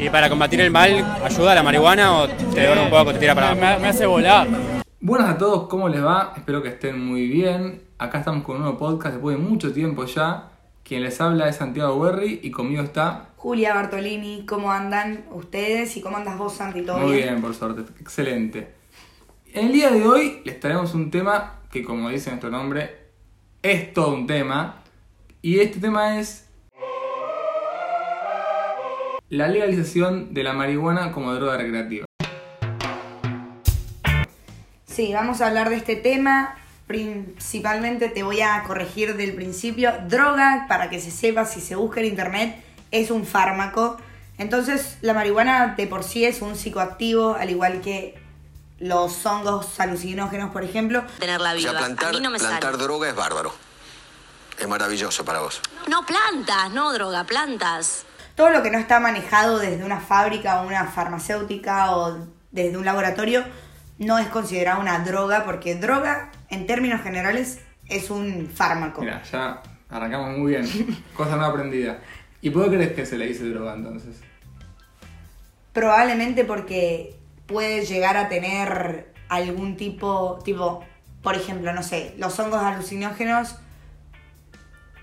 ¿Y para combatir el mal ayuda la marihuana o te dura un poco, te tira para abajo? me hace volar. Buenas a todos, ¿cómo les va? Espero que estén muy bien. Acá estamos con un nuevo podcast después de mucho tiempo ya. Quien les habla es Santiago Berry y conmigo está Julia Bartolini, ¿cómo andan ustedes y cómo andas vos, Santi? ¿Todo muy bien, por suerte, excelente. En el día de hoy les traemos un tema que, como dice nuestro nombre, es todo un tema. Y este tema es la legalización de la marihuana como droga recreativa. Sí, vamos a hablar de este tema. Principalmente te voy a corregir del principio. Droga, para que se sepa, si se busca en internet, es un fármaco. Entonces, la marihuana de por sí es un psicoactivo, al igual que los hongos alucinógenos, por ejemplo. tenerla O viva. sea, plantar, a mí no me plantar sale. droga es bárbaro. Es maravilloso para vos. No plantas, no droga, plantas. Todo lo que no está manejado desde una fábrica o una farmacéutica o desde un laboratorio no es considerado una droga, porque droga, en términos generales, es un fármaco. Mira, ya arrancamos muy bien. Cosa no aprendida. ¿Y por qué crees que se le dice droga entonces? Probablemente porque puede llegar a tener algún tipo, tipo, por ejemplo, no sé, los hongos alucinógenos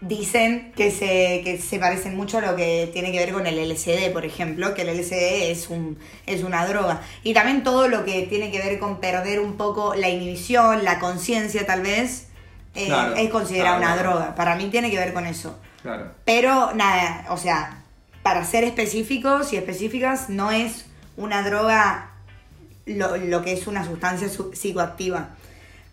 dicen que se, que se parecen mucho a lo que tiene que ver con el LSD, por ejemplo, que el LSD es, un, es una droga. Y también todo lo que tiene que ver con perder un poco la inhibición, la conciencia tal vez, eh, Claro, es considerada claro, una claro. droga. Para mí tiene que ver con eso. Pero nada, o sea, para ser específicos y específicas, no es una droga lo, lo que es una sustancia su- psicoactiva.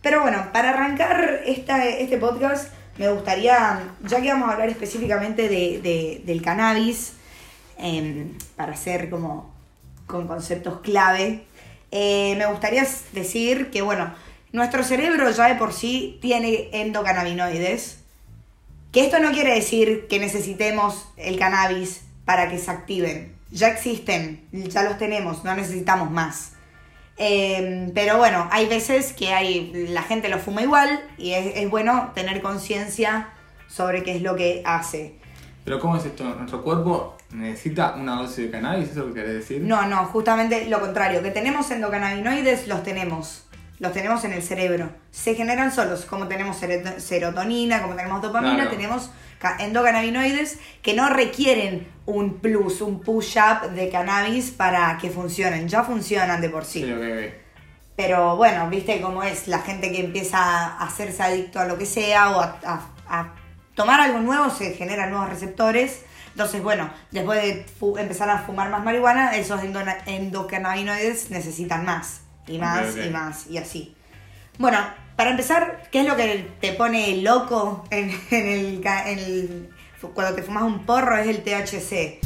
Pero bueno, para arrancar esta, este podcast, me gustaría, ya que vamos a hablar específicamente de, de- del cannabis, em, para ser como con conceptos clave, eh, me gustaría decir que, bueno, nuestro cerebro ya de por sí tiene endocannabinoides, que esto no quiere decir que necesitemos el cannabis para que se activen. Ya existen, ya los tenemos, no necesitamos más. Eh, pero bueno, hay veces que hay, la gente lo fuma igual y es, es bueno tener conciencia sobre qué es lo que hace. Pero ¿cómo es esto? ¿Nuestro cuerpo necesita una dosis de cannabis? ¿Eso es lo que querés decir? No, no, justamente lo contrario. Que tenemos endocannabinoides, los tenemos. Los tenemos en el cerebro. Se generan solos, como tenemos serotonina, como tenemos dopamina, Claro. tenemos endocannabinoides que no requieren un plus, un push-up de cannabis para que funcionen. Ya funcionan de por sí. Pero bueno, viste cómo es la gente que empieza a hacerse adicto a lo que sea o a, a- a tomar algo nuevo, se generan nuevos receptores. Entonces, bueno, después de empezar a fumar más marihuana, esos endocannabinoides necesitan más y más y más y así. Bueno, para empezar, ¿qué es lo que te pone loco en, el, cuando te fumas un porro? Es el THC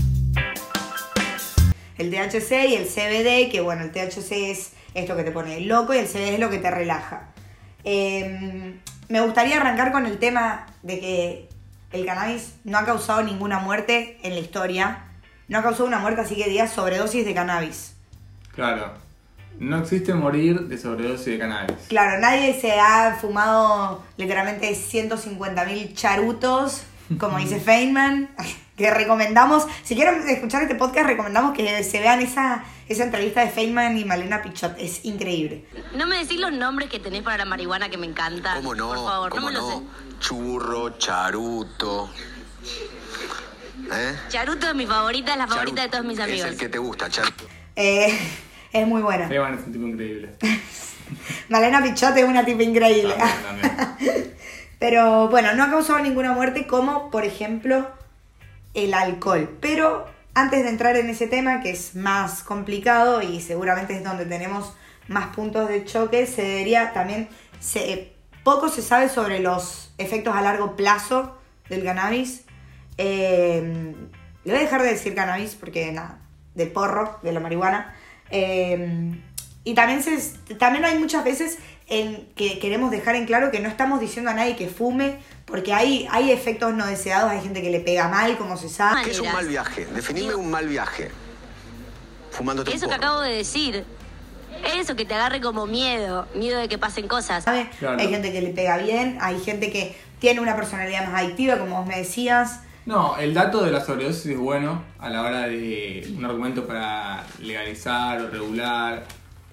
el THC y el CBD, que bueno, el THC es esto que te pone loco y el CBD es lo que te relaja. Eh, me gustaría arrancar con el tema de que el cannabis no ha causado ninguna muerte en la historia. No ha causado una muerte, así que digas sobredosis de cannabis. Claro. No existe morir de sobredosis de cannabis. Claro, nadie se ha fumado literalmente 150.000 charutos, como dice Feynman, que recomendamos. Si quieren escuchar este podcast, recomendamos que se vean esa, esa entrevista de Feynman y Malena Pichot. Es increíble. No me decís los nombres que tenés para la marihuana que me encanta. ¿Cómo no? Por favor, ¿Cómo no me no? los Churro, charuto. ¿Eh? Charuto es mi favorita, es la favorita de todos mis Es amigos. el que te gusta, charuto. Eh, es muy buena. Feynman es un tipo increíble. Malena Pichot es una tipa increíble. También, también. Pero bueno, no ha causado ninguna muerte como, por ejemplo, el alcohol. Pero antes de entrar en ese tema, que es más complicado y seguramente es donde tenemos más puntos de choque, se debería también... Se, poco se sabe sobre los efectos a largo plazo del cannabis. Eh, le voy a dejar de decir cannabis porque nada, del porro, de la marihuana. Eh, y también, se, también hay muchas veces en que queremos dejar en claro que no estamos diciendo a nadie que fume, porque hay, hay efectos no deseados, hay gente que le pega mal, como se sabe. ¿Qué es un mal viaje? Definime un mal viaje. Fumándote un Eso que acabo de decir. Eso que te agarre como miedo, miedo de que pasen cosas. ¿sabe? Claro. Hay gente que le pega bien, hay gente que tiene una personalidad más adictiva, como vos me decías. No, el dato de la sobredosis es bueno a la hora de un argumento para legalizar o regular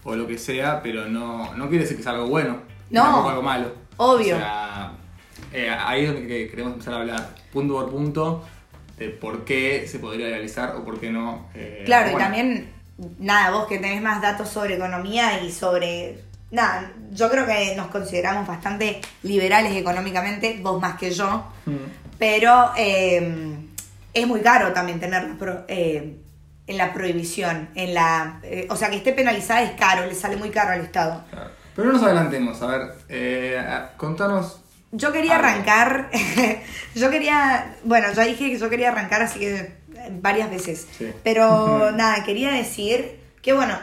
o lo que sea, pero no, no quiere decir que sea algo bueno, No. tampoco algo malo. Obvio. O sea, eh, ahí es donde que- queremos empezar a hablar punto por punto de por qué se podría legalizar o por qué no. eh, Claro, y también, nada, vos que tenés más datos sobre economía y sobre... Nada, yo creo que nos consideramos bastante liberales económicamente, vos más que yo, Mm. Pero eh, es muy caro también tenerla pro- eh, en la prohibición, en la... eh, o sea, que esté penalizada es caro, le sale muy caro al Estado. Claro. Pero no nos adelantemos, a ver, eh, contanos. Yo quería Algo. arrancar, yo quería, bueno, ya dije que yo quería arrancar así que eh, varias veces, Sí. pero nada, quería decir que bueno,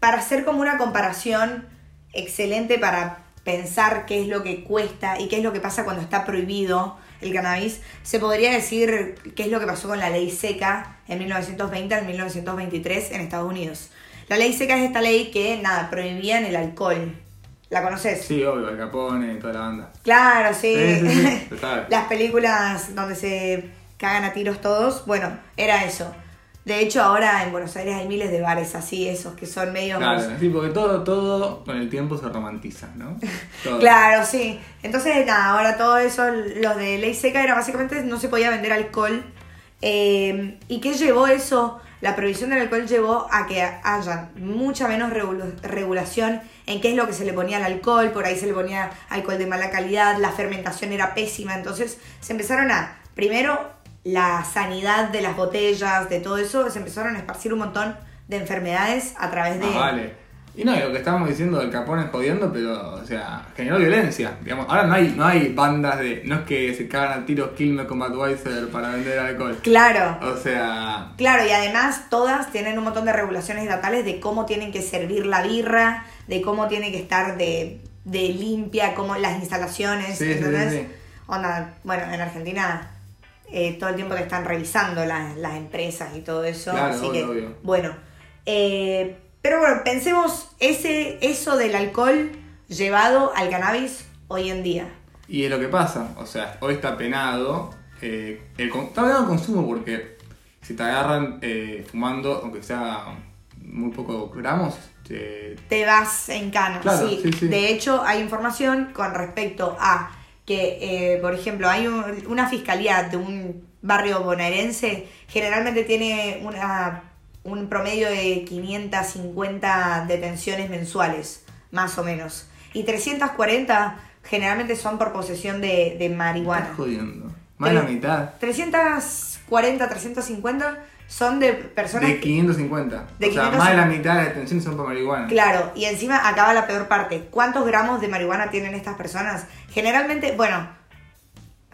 para hacer como una comparación excelente para pensar qué es lo que cuesta y qué es lo que pasa cuando está prohibido el cannabis, se podría decir qué es lo que pasó con la ley seca en 1920 al 1923 en Estados Unidos. La ley seca es esta ley que, nada, prohibían el alcohol. ¿La conoces? Sí, obvio, el Capone y toda la banda. Claro, sí. Sí, sí, sí, se sabe. Las películas donde se cagan a tiros todos, bueno, era eso. De hecho, ahora en Buenos Aires hay miles de bares así, esos que son medio... Claro, sí, porque todo, todo con el tiempo se romantiza, ¿no? Todo. Claro, sí. Entonces, nada, ahora todo eso, los de ley seca, era básicamente no se podía vender alcohol. Eh, ¿Y qué llevó eso? La prohibición del alcohol llevó a que haya mucha menos regula- regulación en qué es lo que se le ponía al alcohol. Por ahí se le ponía alcohol de mala calidad, la fermentación era pésima. Entonces se empezaron a, primero, la sanidad de las botellas, de todo eso, se empezaron a esparcir un montón de enfermedades a través de... Ah, vale. Y no, y lo que estábamos diciendo del Capone jodiendo, pero, o sea, generó violencia. Digamos, ahora no hay, no hay bandas de. No es que se cagan a tiros Quilmes con Budweiser para vender alcohol. Claro. O sea. Claro, y además todas tienen un montón de regulaciones estatales de cómo tienen que servir la birra, de cómo tiene que estar de, de limpia, cómo las instalaciones, Sí, sí, ¿entendés? sí, sí. Onda, bueno, en Argentina eh, todo el tiempo te están revisando las, las empresas y todo eso. Claro, así obvio, que, obvio. bueno. eh, pero bueno, pensemos ese, eso del alcohol llevado al cannabis hoy en día. Y es lo que pasa. O sea, hoy está penado. eh, el, está penado el consumo porque si te agarran fumando, aunque sea muy pocos gramos, te- te vas en cana. Claro, sí. sí, sí. De hecho, hay información con respecto a que, eh, por ejemplo, hay un- una fiscalía de un barrio bonaerense, generalmente tiene una, un promedio de 550 detenciones mensuales, más o menos. Y 340 generalmente son por posesión de, de marihuana. estás jodiendo. Más de la mitad. 340, 350 son de personas De que- 550. De o sea, 550. más de la mitad de las detenciones son por marihuana. Claro, y encima acaba la peor parte. ¿Cuántos gramos de marihuana tienen estas personas? Generalmente, bueno,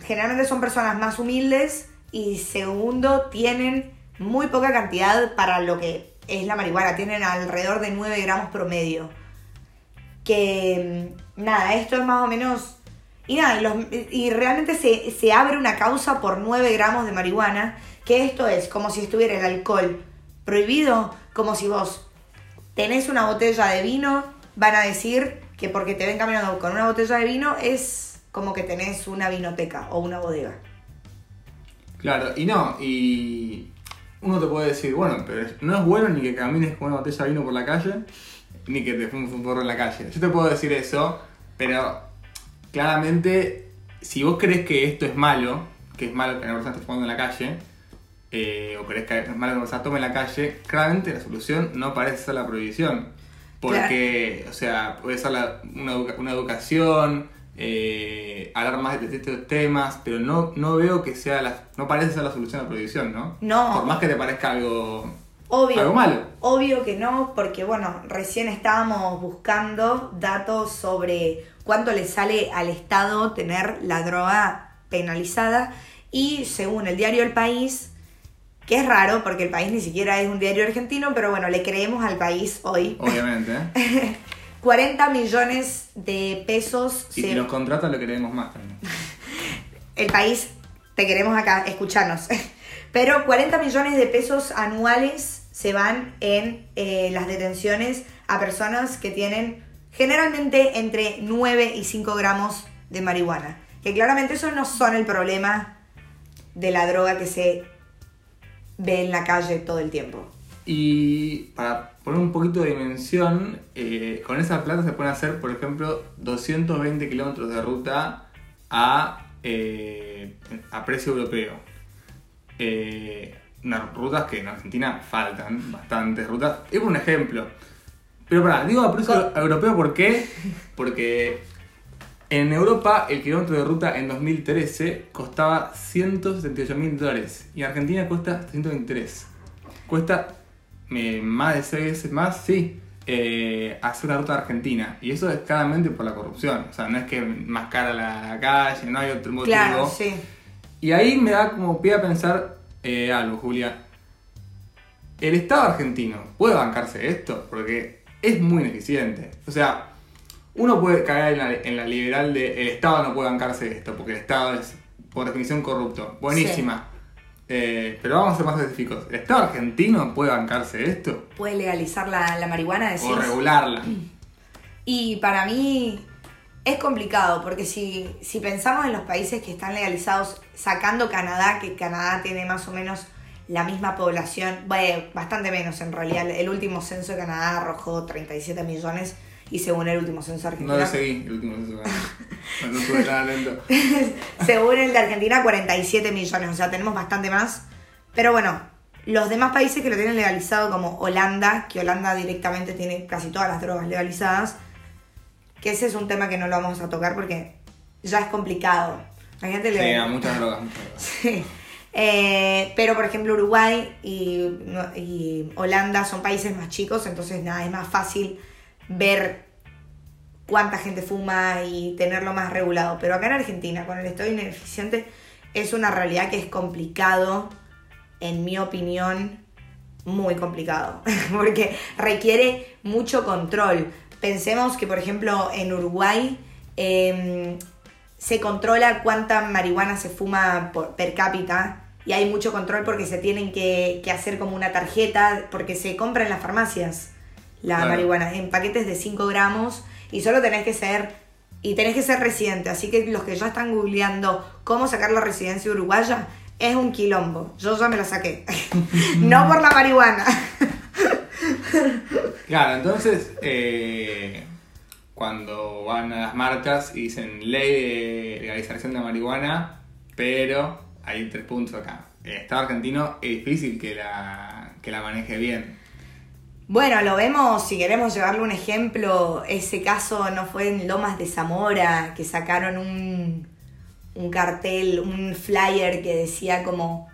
generalmente son personas más humildes y segundo, tienen muy poca cantidad para lo que es la marihuana. Tienen alrededor de 9 gramos promedio. Que, mm, nada, esto es más o menos... Y nada, y, los- y realmente se, se abre una causa por 9 gramos de marihuana, que esto es como si estuviera el alcohol prohibido, como si vos tenés una botella de vino, van a decir que porque te ven caminando con una botella de vino es como que tenés una vinoteca o una bodega. Claro, y no, y uno te puede decir, bueno, pero no es bueno ni que camines con una botella de vino por la calle, ni que te fumes un porro en la calle. Yo te puedo decir eso, pero claramente, si vos crees que esto es malo, que es malo que una persona esté fumando en la calle, eh, o crees que es malo que una persona tome en la calle, claramente la solución no parece ser la prohibición. Porque, o sea, puede ser la- una, una educación, eh, hablar más de estos temas, pero no, no veo que sea la, no parece ser la solución a la prohibición, ¿no? No. Por más que te parezca algo, Obvio. algo malo. Obvio que no, porque bueno, recién estábamos buscando datos sobre cuánto le sale al Estado tener la droga penalizada y según el diario El País, que es raro porque el país ni siquiera es un diario argentino, pero bueno, le creemos al país hoy. Obviamente, ¿eh? 40 millones de pesos Y se- si nos contrata lo queremos más también. el país, te queremos acá, escucharnos. Pero 40 millones de pesos anuales se van en eh, las detenciones a personas que tienen generalmente entre 9 y 5 gramos de marihuana. Que claramente esos no son el problema de la droga que se ve en la calle todo el tiempo. Y para poner un poquito de dimensión, eh, con esa plata se pueden hacer, por ejemplo, 220 kilómetros de ruta a, eh, a precio europeo. Eh, unas rutas que en Argentina faltan, bastantes rutas. Es un ejemplo. Pero para, digo a precio europeo ¿por qué? Porque en Europa el kilómetro de ruta en 2013 costaba 178 mil dólares y en Argentina cuesta 123. Cuesta eh, más de 6 veces más, sí, eh, hacer una ruta argentina. Y eso es claramente por la corrupción. O sea, no es que más cara la calle, no hay otro motivo. Claro, sí. Y ahí me da como pie a pensar eh, algo, Julia. ¿El Estado argentino puede bancarse esto? Porque es muy ineficiente. O sea, uno puede caer en la, en la liberal de el Estado no puede bancarse esto, porque el Estado es por definición corrupto. Buenísima. Eh, pero vamos a ser más específicos. ¿El Estado argentino puede bancarse esto? Puede legalizar la, la marihuana, decís. O regularla. Y para mí es complicado, porque si, si pensamos en los países que están legalizados, sacando Canadá, que Canadá tiene más o menos la misma población, bueno, bastante menos en realidad. El último censo de Canadá arrojó 37 millones y según el último censo No argentino... lo seguí, el último censo. No, no estuve tan lento. según el de Argentina, 47 millones, o sea, tenemos bastante más. Pero bueno, los demás países que lo tienen legalizado, como Holanda, que Holanda directamente tiene casi todas las drogas legalizadas, que ese es un tema que no lo vamos a tocar porque ya es complicado. Imagínate Sí, le- a muchas drogas, muchas drogas. Sí. Eh, pero por ejemplo Uruguay y, no- y Holanda son países más chicos, entonces nada, es más fácil ver cuánta gente fuma y tenerlo más regulado. Pero acá en Argentina, con el estado ineficiente, es una realidad que es complicado, en mi opinión, muy complicado, porque requiere mucho control. Pensemos que, por ejemplo, en Uruguay em, se controla cuánta marihuana se fuma por- per cápita y hay mucho control porque se tienen que, que hacer como una tarjeta, porque se compra en las farmacias la Claro. marihuana en paquetes de 5 gramos y solo tenés que ser y tenés que ser residente. Así que los que ya están googleando cómo sacar la residencia uruguaya es un quilombo. Yo ya me la saqué. no por la marihuana. Claro, entonces, eh, cuando van a las marcas y dicen ley de legalización de marihuana, pero hay tres puntos acá. El Estado argentino es difícil que la, que la maneje bien. Bueno, lo vemos, si queremos llevarle un ejemplo, ese caso no fue en Lomas de Zamora, que sacaron un, un cartel, un flyer que decía como,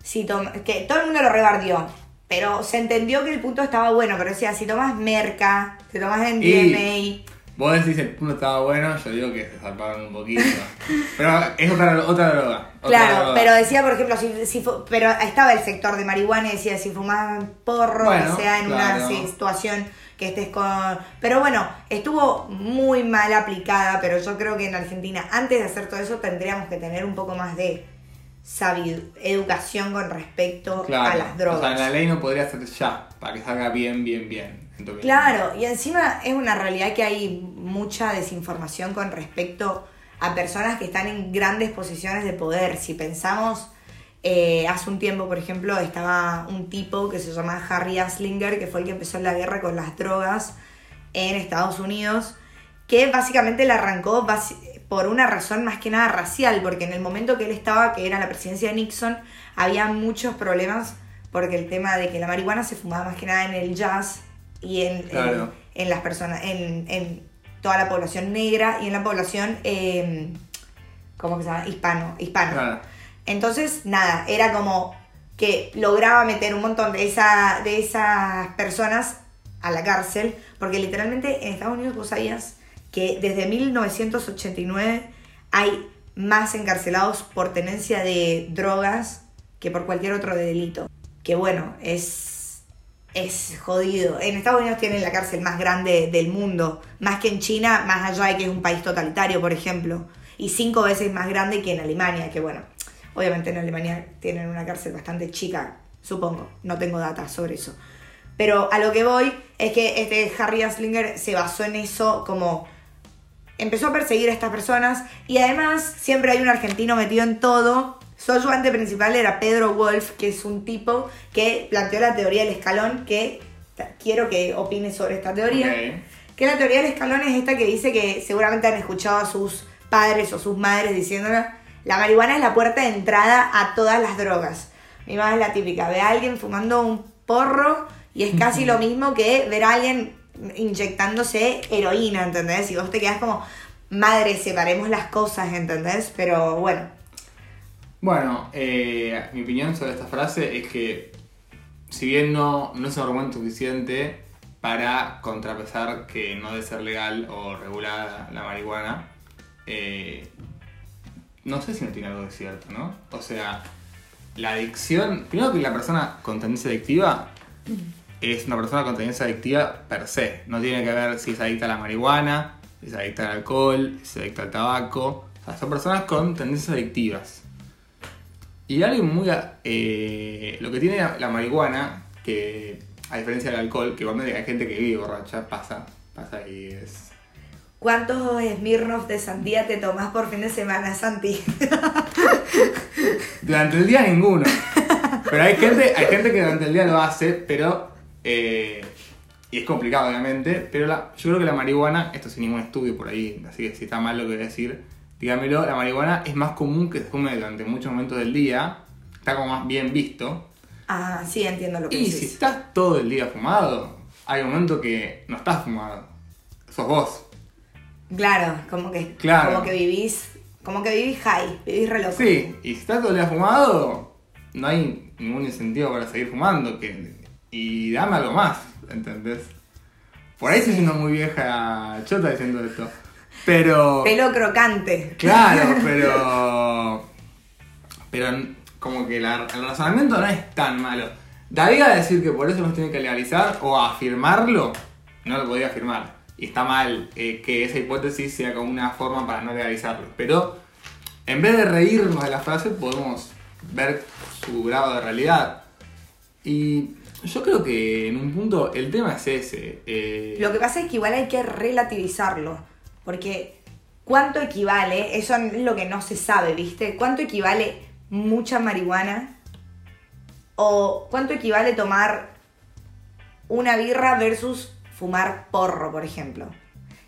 si que todo el mundo lo rebardió, pero se entendió que el punto estaba bueno, pero decía, si tomas merca, si tomas en Y- Vos decís el punto estaba bueno, yo digo que se zarparon un poquito. Pero es otra, otra droga. otra Claro, droga. pero decía, por ejemplo, si, si pero estaba el sector de marihuana y decía si fumás porro, Bueno, que sea en claro. una situación que estés con... Pero bueno, estuvo muy mal aplicada, pero yo creo que en Argentina, antes de hacer todo eso, tendríamos que tener un poco más de sabid educación con respecto Claro, a las drogas. O sea, la ley no podría ser ya, para que salga bien, bien, bien. Claro, y encima es una realidad que hay mucha desinformación con respecto a personas que están en grandes posiciones de poder. Si pensamos, eh, hace un tiempo, por ejemplo, estaba un tipo que se llama Harry Aslinger, que fue el que empezó la guerra con las drogas en Estados Unidos, que básicamente la arrancó por una razón más que nada racial, porque en el momento que él estaba, que era la presidencia de Nixon, había muchos problemas porque el tema de que la marihuana se fumaba más que nada en el jazz y en, Claro. en, en las personas, en, en toda la población negra y en la población, eh, ¿cómo que se llama? Hispano, hispano. Claro. Entonces, nada, era como que lograba meter un montón de, esa, de esas personas a la cárcel, porque literalmente en Estados Unidos vos sabías que desde 1989 hay más encarcelados por tenencia de drogas que por cualquier otro delito. Que bueno, es, es jodido. En Estados Unidos tienen la cárcel más grande del mundo, más que en China, más allá de que es un país totalitario, por ejemplo, y cinco veces más grande que en Alemania, que bueno, obviamente en Alemania tienen una cárcel bastante chica, supongo, no tengo datos sobre eso. Pero a lo que voy es que este Harry Anslinger se basó en eso como empezó a perseguir a estas personas y además siempre hay un argentino metido en todo Su ayudante principal era Pedro Wolf, que es un tipo que planteó la teoría del escalón, que quiero que opines sobre esta teoría. Ok. Que la teoría del escalón es esta que dice que seguramente han escuchado a sus padres o sus madres diciéndole, la marihuana es la puerta de entrada a todas las drogas. Mi mamá es la típica, ve a alguien fumando un porro y es casi lo mismo que ver a alguien inyectándose heroína, ¿entendés? Y vos te quedás como, madre, separemos las cosas, ¿entendés? Pero bueno, Bueno, eh, mi opinión sobre esta frase es que si bien no, no es un argumento suficiente para contrapesar que no debe ser legal o regulada la marihuana, eh, no sé si no tiene algo de cierto, ¿no? O sea, la adicción, primero que la persona con tendencia adictiva es una persona con tendencia adictiva per se, no tiene que ver si es adicta a la marihuana, si es adicta al alcohol, si es adicta al tabaco, o sea, son personas con tendencias adictivas. Y algo muy... eh, lo que tiene la, la marihuana, que a diferencia del alcohol, que igualmente hay gente que vive borracha, pasa, pasa y es... ¿cuántos Smirnoff de sandía te tomás por fin de semana, Santi? Durante el día ninguno. Pero hay gente, hay gente que durante el día lo hace, pero... eh, y es complicado, obviamente, pero la- yo creo que la marihuana, esto sin ningún estudio por ahí, así que si está mal lo que voy a decir, dígamelo, la marihuana es más común que se fume durante muchos momentos del día, está como más bien visto, ah, sí, entiendo lo que Y si estás todo el día fumado, hay un momento que no estás fumado. Sos vos. Claro, como que, Claro. como que vivís, como que vivís high, vivís re loco. Sí, y si estás todo el día fumado, no hay ningún incentivo para seguir fumando. Que, y dame algo más, ¿entendés? Por ahí estoy siendo muy vieja chota diciendo esto. Pero. Pelo crocante. Claro, pero. Pero como que la- el razonamiento no es tan malo. David a decir que por eso nos tiene que legalizar o afirmarlo, no lo podía afirmar. Y está mal eh, que esa hipótesis sea como una forma para no legalizarlo. Pero en vez de reírnos de la frase, podemos ver su grado de realidad. Y yo creo que en un punto el tema es ese. eh, Lo que pasa es que igual hay que relativizarlo. Porque ¿cuánto equivale? Eso es lo que no se sabe, ¿viste? ¿Cuánto equivale mucha marihuana? ¿O cuánto equivale tomar una birra versus fumar porro, por ejemplo?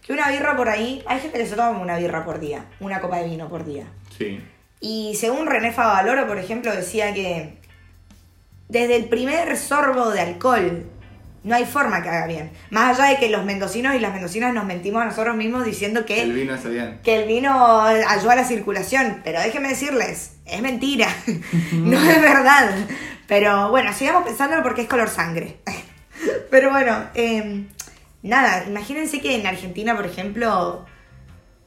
Que una birra por ahí, hay gente que se toma una birra por día, una copa de vino por día. Sí. Y según René Favaloro, por ejemplo, decía que desde el primer sorbo de alcohol no hay forma que haga bien. Más allá de que los mendocinos y las mendocinas nos mentimos a nosotros mismos diciendo que El vino hace bien. que el vino ayuda a la circulación, pero déjenme decirles, es mentira, no es verdad. Pero bueno, sigamos pensándolo porque es color sangre. Pero bueno, eh, nada, imagínense que en Argentina, por ejemplo,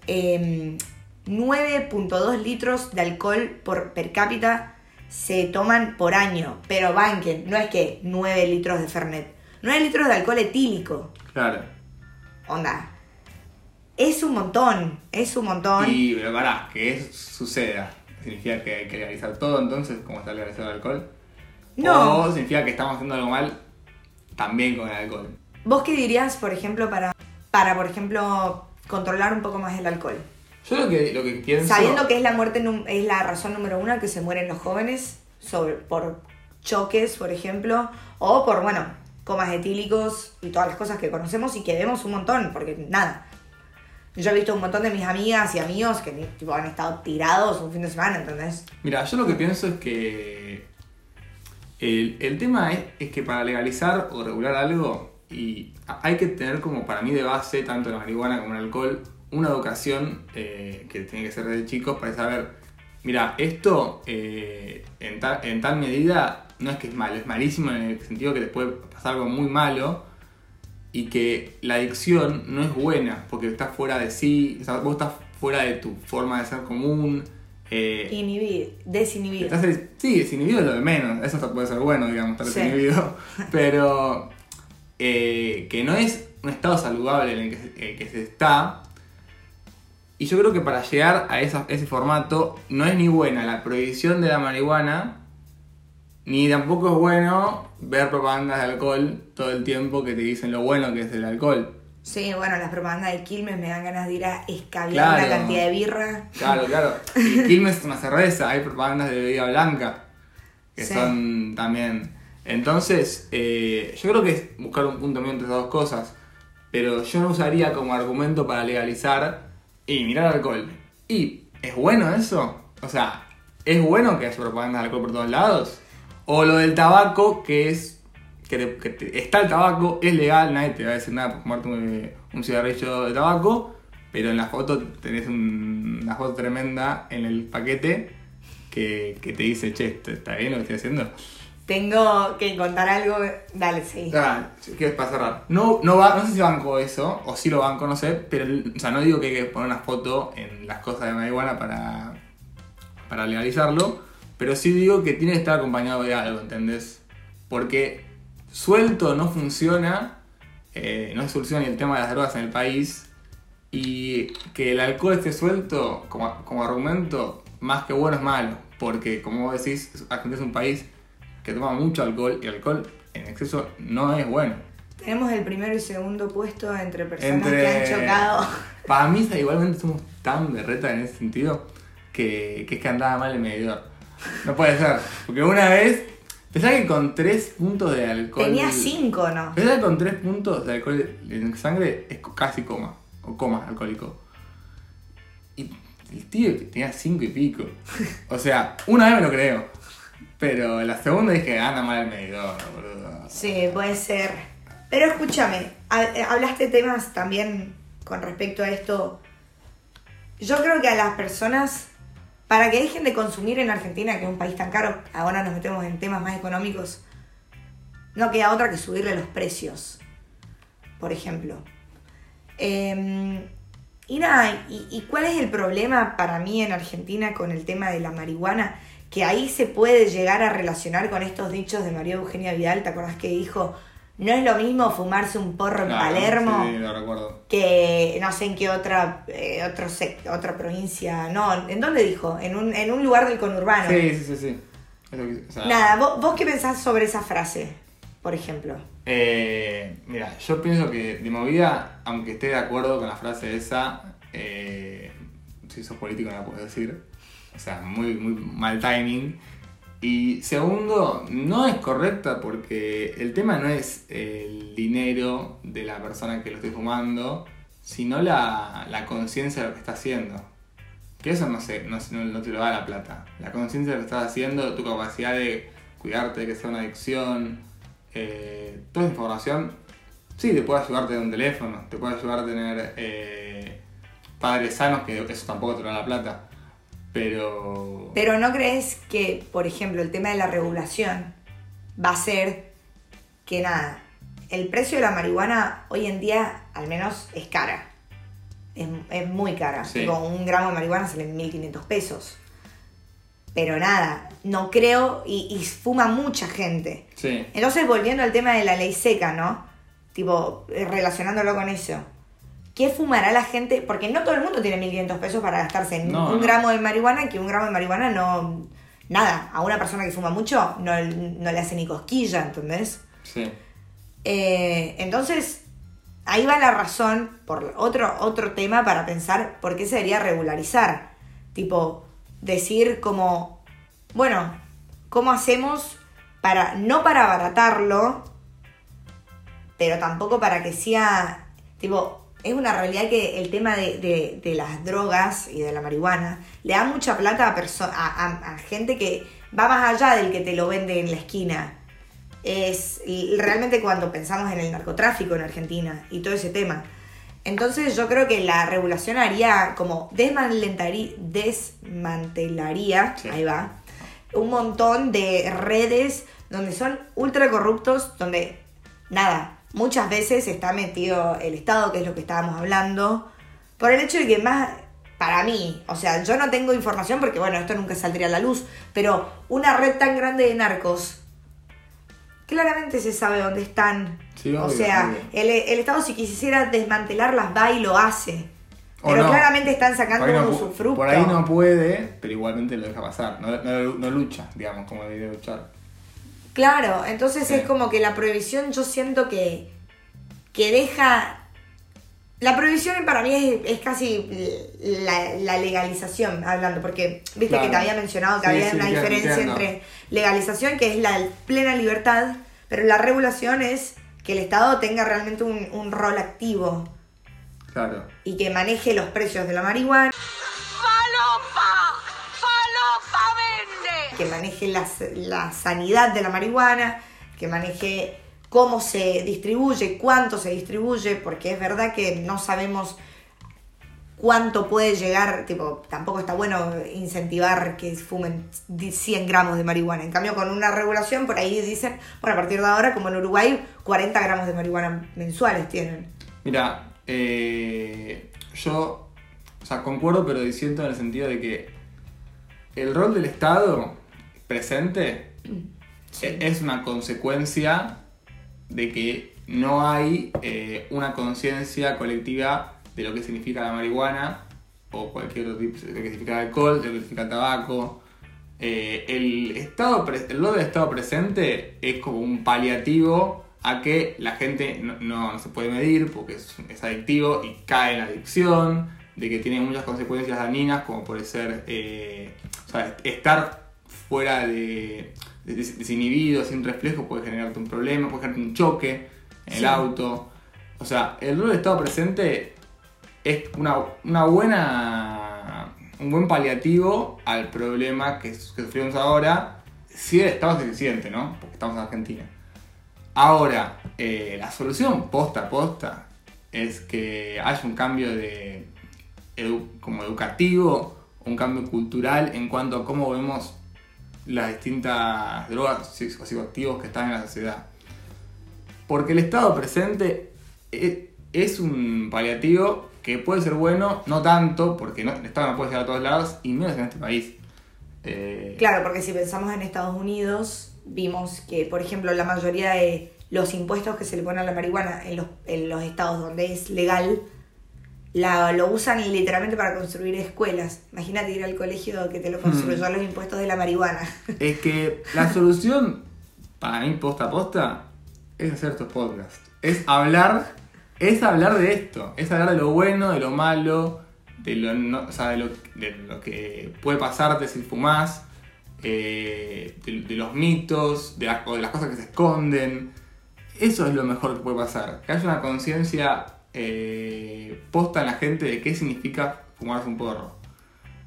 eh, 9.2 litros de alcohol por per cápita se toman por año, pero banquen, no es que 9 litros de Fernet, 9 litros de alcohol etílico, Claro. onda. Es un montón, es un montón. Y, pero pará, que eso suceda. ¿Significa que hay que legalizar todo entonces, como está legalizado el alcohol? No. O significa que estamos haciendo algo mal también con el alcohol. ¿Vos qué dirías, por ejemplo, para, para, por ejemplo, controlar un poco más el alcohol? Yo lo que, lo que pienso... Sabiendo que es la muerte es la razón número uno que se mueren los jóvenes sobre, por choques, por ejemplo, o por, bueno, comas etílicos y todas las cosas que conocemos y que vemos un montón, porque nada. Yo he visto un montón de mis amigas y amigos que han estado tirados un fin de semana, ¿entendés? Mira, yo lo que pienso es que el, el tema es, es que para legalizar o regular algo, y hay que tener como para mí de base, tanto la marihuana como el alcohol, una educación eh, que tiene que ser desde chicos para saber, mira, esto eh, en, tal, en tal medida no es que es malo, es malísimo en el sentido que te puede pasar algo muy malo y que la adicción no es buena porque estás fuera de sí, o sea, vos estás fuera de tu forma de ser común. eh, Inhibir, desinhibir. Estás des- sí, desinhibido es lo de menos. Eso puede ser bueno, digamos, estar Sí. desinhibido. Pero eh, que no es un estado saludable en el que, se- que se está. Y yo creo que para llegar a esa- ese formato no es ni buena la prohibición de la marihuana, ni tampoco es bueno ver propagandas de alcohol todo el tiempo que te dicen lo bueno que es el alcohol. Sí, bueno, las propagandas de Quilmes me dan ganas de ir a escabiar Claro. una cantidad de birra. Claro, claro. Y Quilmes es una cerveza, hay propagandas de bebida blanca, que Sí. son también... Entonces, eh, yo creo que es buscar un punto medio entre esas dos cosas, pero yo no usaría como argumento para legalizar y mirar alcohol. ¿Y es bueno eso? O sea, ¿es bueno que haya propaganda de alcohol por todos lados? O lo del tabaco, que es... Que, te- que te- está el tabaco, es legal, nadie te va a decir nada por fumarte un, un cigarrillo de tabaco, pero en la foto tenés un- una foto tremenda en el paquete que, que te dice, che, ¿esto ¿está bien lo que estoy haciendo? Tengo que contar algo. Dale, sí. Ah, ¿qué es para cerrar? No, no, va, no sé si banco eso, o si lo banco, no sé, pero o sea, no digo que hay que poner una foto en las cosas de marihuana para, para legalizarlo, pero sí digo que tiene que estar acompañado de algo, ¿entendés? Porque suelto no funciona, eh, no soluciona ni el tema de las drogas en el país, y que el alcohol esté suelto como, como argumento, más que bueno es malo, porque como vos decís, Argentina es un país que toma mucho alcohol y el alcohol en exceso no es bueno. Tenemos el primero y segundo puesto entre personas Entre... que han chocado. Para mí igualmente somos tan berreta en ese sentido que, que es que andaba mal el medidor. No puede ser, porque una vez, pensá que con 3 puntos de alcohol... Tenía cinco, ¿no? Pensá que con 3 puntos de alcohol en sangre es casi coma, o coma alcohólico. Y el tío que tenía 5 y pico. O sea, una vez me lo creo. Pero la segunda dije, anda mal el medidor, boludo. Sí, puede ser. Pero escúchame, ha- eh, hablaste temas también con respecto a esto. Yo creo que a las personas, para que dejen de consumir en Argentina, que es un país tan caro, ahora nos metemos en temas más económicos, no queda otra que subirle los precios, por ejemplo. Eh, y nada, y, y cuál es el problema para mí en Argentina con el tema de la marihuana? Que ahí se puede llegar a relacionar con estos dichos de María Eugenia Vidal, ¿te acordás que dijo? No es lo mismo fumarse un porro en Palermo Sí, lo recuerdo. que no sé en qué otra eh, otro otra provincia. No, ¿en dónde dijo? En un, en un lugar del conurbano. Sí, sí, sí, sí. Es lo que- o sea, Nada, ¿vos, vos qué pensás sobre esa frase, por ejemplo? Eh, mira, yo pienso que de movida, aunque esté de acuerdo con la frase esa, eh, si sos político no la puedes decir. O sea, muy, muy mal timing. Y segundo, no es correcta porque el tema no es el dinero de la persona que lo esté fumando, sino la, la conciencia de lo que está haciendo. Que eso no, sé, no, no- te lo da la plata. La conciencia de lo que estás haciendo, tu capacidad de cuidarte, de que sea una adicción, eh, toda esa información, sí, te puede ayudar a tener un teléfono, te puede ayudar a tener eh, padres sanos, que eso tampoco te lo da la plata. Pero... Pero ¿no crees que, por ejemplo, el tema de la regulación va a ser que nada, el precio de la marihuana hoy en día al menos es cara? Es, es muy cara. Sí. Tipo, un gramo de marihuana sale 1.500 pesos. Pero nada, no creo, y, y fuma mucha gente. Sí. Entonces, volviendo al tema de la ley seca, ¿no? Tipo, eh, relacionándolo con eso. ¿Qué fumará la gente? Porque no todo el mundo tiene 1.500 pesos para gastarse en No, un no. gramo de marihuana, que un gramo de marihuana no... Nada, a una persona que fuma mucho no, no le hace ni cosquilla, ¿entendés? Sí. Eh, entonces, ahí va la razón, por otro, otro tema para pensar por qué se debería regularizar. Tipo, decir como, bueno, ¿cómo hacemos para, no para abaratarlo, pero tampoco para que sea, tipo, es una realidad que el tema de, de- de las drogas y de la marihuana le da mucha plata a, a, a- a gente que va más allá del que te lo vende en la esquina. Es realmente cuando pensamos en el narcotráfico en Argentina y todo ese tema. Entonces yo creo que la regulación haría como desmantelaría, desmantelaría Sí. ahí va, un montón de redes donde son ultra corruptos, donde nada, muchas veces está metido el Estado, que es lo que estábamos hablando, por el hecho de que más, para mí, o sea, yo no tengo información porque bueno, esto nunca saldría a la luz, pero una red tan grande de narcos, claramente se sabe dónde están. Sí, o obvio, sea, obvio. el, el Estado si quisiera desmantelarlas va y lo hace. O Pero no. claramente están sacando no, un pu- usufructo. por ahí no puede, pero igualmente lo deja pasar. No, no- no lucha, digamos, como debería luchar. Claro, entonces Sí. es como que la prohibición yo siento que, que deja La prohibición para mí es, es casi la, la legalización, hablando, porque viste Claro. que te había mencionado que Sí, había sí, una diferencia entiendo. entre legalización, que es la plena libertad, pero la regulación es que el Estado tenga realmente un, un rol activo Claro. y que maneje los precios de la marihuana, ¡Falopa! ¡Falopa vende! Que maneje la, la sanidad de la marihuana, que maneje cómo se distribuye, cuánto se distribuye, porque es verdad que no sabemos cuánto puede llegar, tipo, tampoco está bueno incentivar que fumen 100 gramos de marihuana. En cambio, con una regulación, por ahí dicen, bueno, a partir de ahora, como en Uruguay, 40 gramos de marihuana mensuales tienen. Mira, eh, yo, o sea, concuerdo, pero diciendo en el sentido de que el rol del Estado presente e- es una consecuencia de que no hay eh, una conciencia colectiva de lo que significa la marihuana o cualquier otro tipo, de lo que significa el alcohol, de lo que significa el tabaco. Eh, el, estado el rol del Estado presente es como un paliativo a que la gente no, no- no se puede medir porque es, es adictivo y cae en la adicción, de que tiene muchas consecuencias dañinas como puede ser eh, o sea, estar fuera de, de- desinhibido, sin reflejo, puede generarte un problema, puede generarte un choque en el auto. O sea, el rol del Estado presente es una, una buena. un buen paliativo al problema que, que sufrimos ahora, si el Estado es eficiente, ¿no? Porque estamos en Argentina. Ahora, eh, la solución posta a posta es que haya un cambio de edu- como educativo, un cambio cultural en cuanto a cómo vemos las distintas drogas psi- o psicoactivos que están en la sociedad. Porque el estado presente e- es un paliativo que puede ser bueno, no tanto, porque no- el Estado no puede llegar a todos lados, y menos en este país. Eh, Claro, porque si pensamos en Estados Unidos, vimos que, por ejemplo, la mayoría de los impuestos que se le ponen a la marihuana en los, en los estados donde es legal, la, lo usan literalmente para construir escuelas. Imagínate ir al colegio que te lo construyó los impuestos de la marihuana. Es que la solución, para mí, posta a posta, es hacer estos podcasts. Es hablar, es hablar de esto. Es hablar de lo bueno, de lo malo, de lo, no- o sea, de lo, de lo que puede pasarte si fumás, eh, de, de los mitos, de, las- o de las cosas que se esconden. Eso es lo mejor que puede pasar. Que haya una conciencia eh, posta en la gente de qué significa fumarse un porro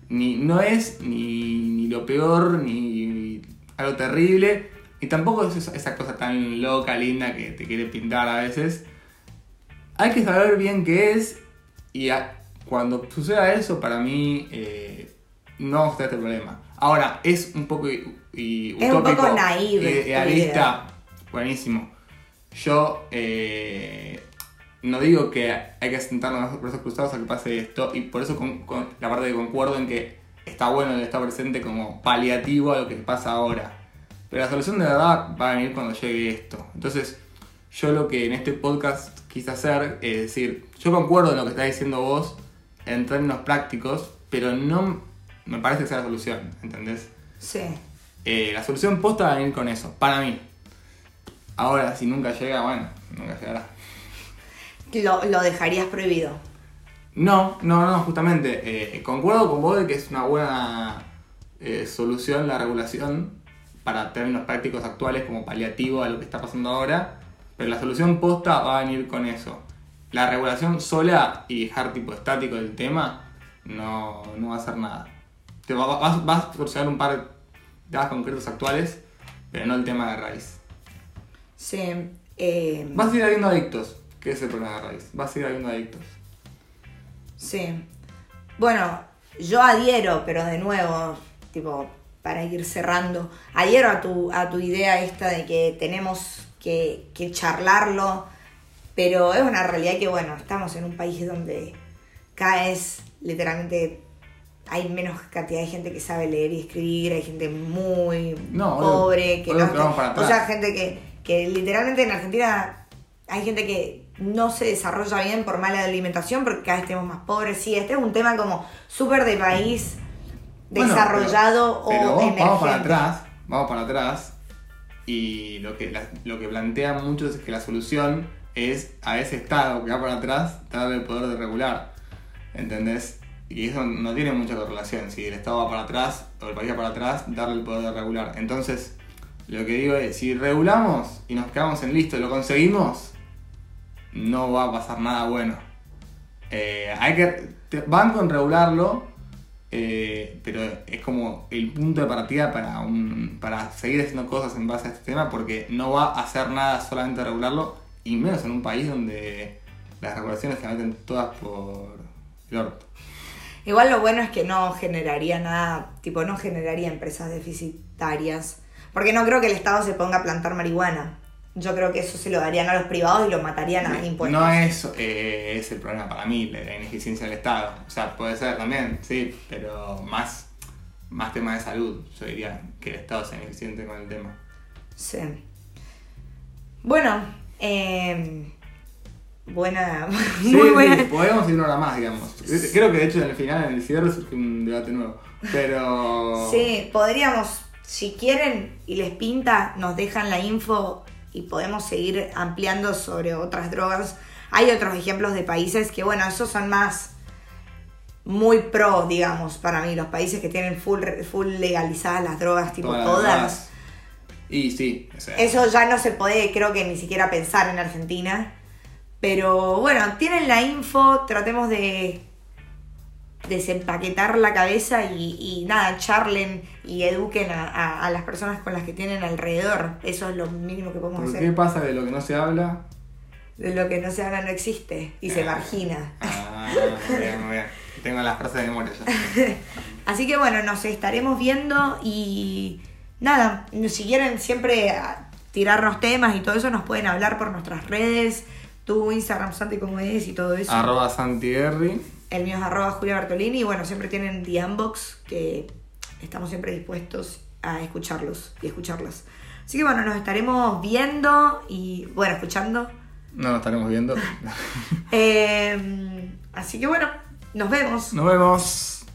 ni, no es ni, ni lo peor, ni algo terrible, y tampoco es esa, cosa tan loca, linda que te quiere pintar a veces. Hay que saber bien qué es, y a- cuando suceda eso, para mí eh, no vamos a este problema. Ahora, es un poco i- i- Es un utópico, poco naive idealista, buenísimo. Yo eh, no digo que hay que sentarnos los brazos cruzados a que pase esto, y por eso con, con la parte de concuerdo en que está bueno el estar presente como paliativo a lo que pasa ahora. Pero la solución de verdad va a venir cuando llegue esto. Entonces, yo lo que en este podcast quise hacer es decir, yo concuerdo en lo que estás diciendo vos en términos prácticos, pero no me parece que sea la solución, ¿entendés? Sí. Eh, la solución posta va a venir con eso, para mí. Ahora, si nunca llega, bueno, nunca llegará. Lo, lo dejarías prohibido. No, no, no, justamente. eh, concuerdo con vos de que es una buena eh, solución la regulación para términos prácticos actuales como paliativo a lo que está pasando ahora, pero la solución posta va a venir con eso. La regulación sola y dejar tipo estático el tema no, no va a hacer nada. Te va, va- vas, vas a solucionar un par de temas concretos actuales, pero no el tema de raíz. Sí. eh, Vas a seguir habiendo adictos, que es el problema de raíz. Vas a seguir habiendo adictos. Sí. Bueno, yo adhiero, pero de nuevo, tipo, para ir cerrando, adhiero a tu, a tu idea esta de que tenemos que, que charlarlo, pero es una realidad que, bueno, estamos en un país donde cada vez literalmente hay menos cantidad de gente que sabe leer y escribir, hay gente muy No, pobre, obvio, que obvio no... que o sea, gente que, que literalmente en Argentina hay gente que no se desarrolla bien por mala alimentación porque cada vez tenemos más pobres. Sí, este es un tema como súper de país Bueno, desarrollado pero, pero o vamos, vamos para atrás, vamos para atrás y lo que, la- lo que plantean muchos es que la solución es a ese Estado que va para atrás darle el poder de regular. ¿Entendés? Y eso no tiene mucha correlación. Si el Estado va para atrás o el país va para atrás, darle el poder de regular. Entonces, lo que digo es, si regulamos y nos quedamos en listo y lo conseguimos, no va a pasar nada bueno. Eh, hay que. te- banco regularlo, eh, pero es como el punto de partida para, un, para seguir haciendo cosas en base a este tema, porque no va a hacer nada solamente regularlo, y menos en un país donde las regulaciones se meten todas por el orto. Igual lo bueno es que no generaría nada, tipo, no generaría empresas deficitarias. Porque no creo que el Estado se ponga a plantar marihuana. Yo creo que eso se lo darían a los privados y lo matarían a impuestos. No es, eh, es el problema para mí, la, ineficiencia del Estado. O sea, puede ser también, sí, pero más, más tema de salud, yo diría, que el Estado sea ineficiente con el tema. Sí. Bueno, eh, buena, Sí, muy sí, buena. podemos ir una hora más, digamos. Creo que de hecho en el final, en el cierre, surge un debate nuevo. Pero. Sí, podríamos, si quieren y les pinta, nos dejan la info y podemos seguir ampliando sobre otras drogas. Hay otros ejemplos de países que, bueno, esos son más muy pro, digamos, para mí, los países que tienen full, full legalizadas las drogas, tipo todas. Y sí, o sea, Eso ya no se puede, creo que ni siquiera pensar en Argentina. Pero bueno, tienen la info, tratemos de desempaquetar la cabeza y, y nada, charlen y eduquen a, a- a las personas con las que tienen alrededor. Eso es lo mínimo que podemos ¿Por hacer. qué pasa de lo que no se habla? De lo que no se habla no existe y se Ah. margina. Ah, muy bien, muy bien. Tengo las frases de memoria ya. Así que bueno, nos estaremos viendo y nada, si quieren siempre tirarnos temas y todo eso, nos pueden hablar por nuestras redes, tu Instagram, Santi, como es y todo eso. Arroba Santierri. El mío es arroba Julia Bertolini y bueno, siempre tienen The Unbox que estamos siempre dispuestos a escucharlos y escucharlas. Así que bueno, nos estaremos viendo y bueno, escuchando. No nos estaremos viendo. Eh, así que bueno, nos vemos. Nos vemos.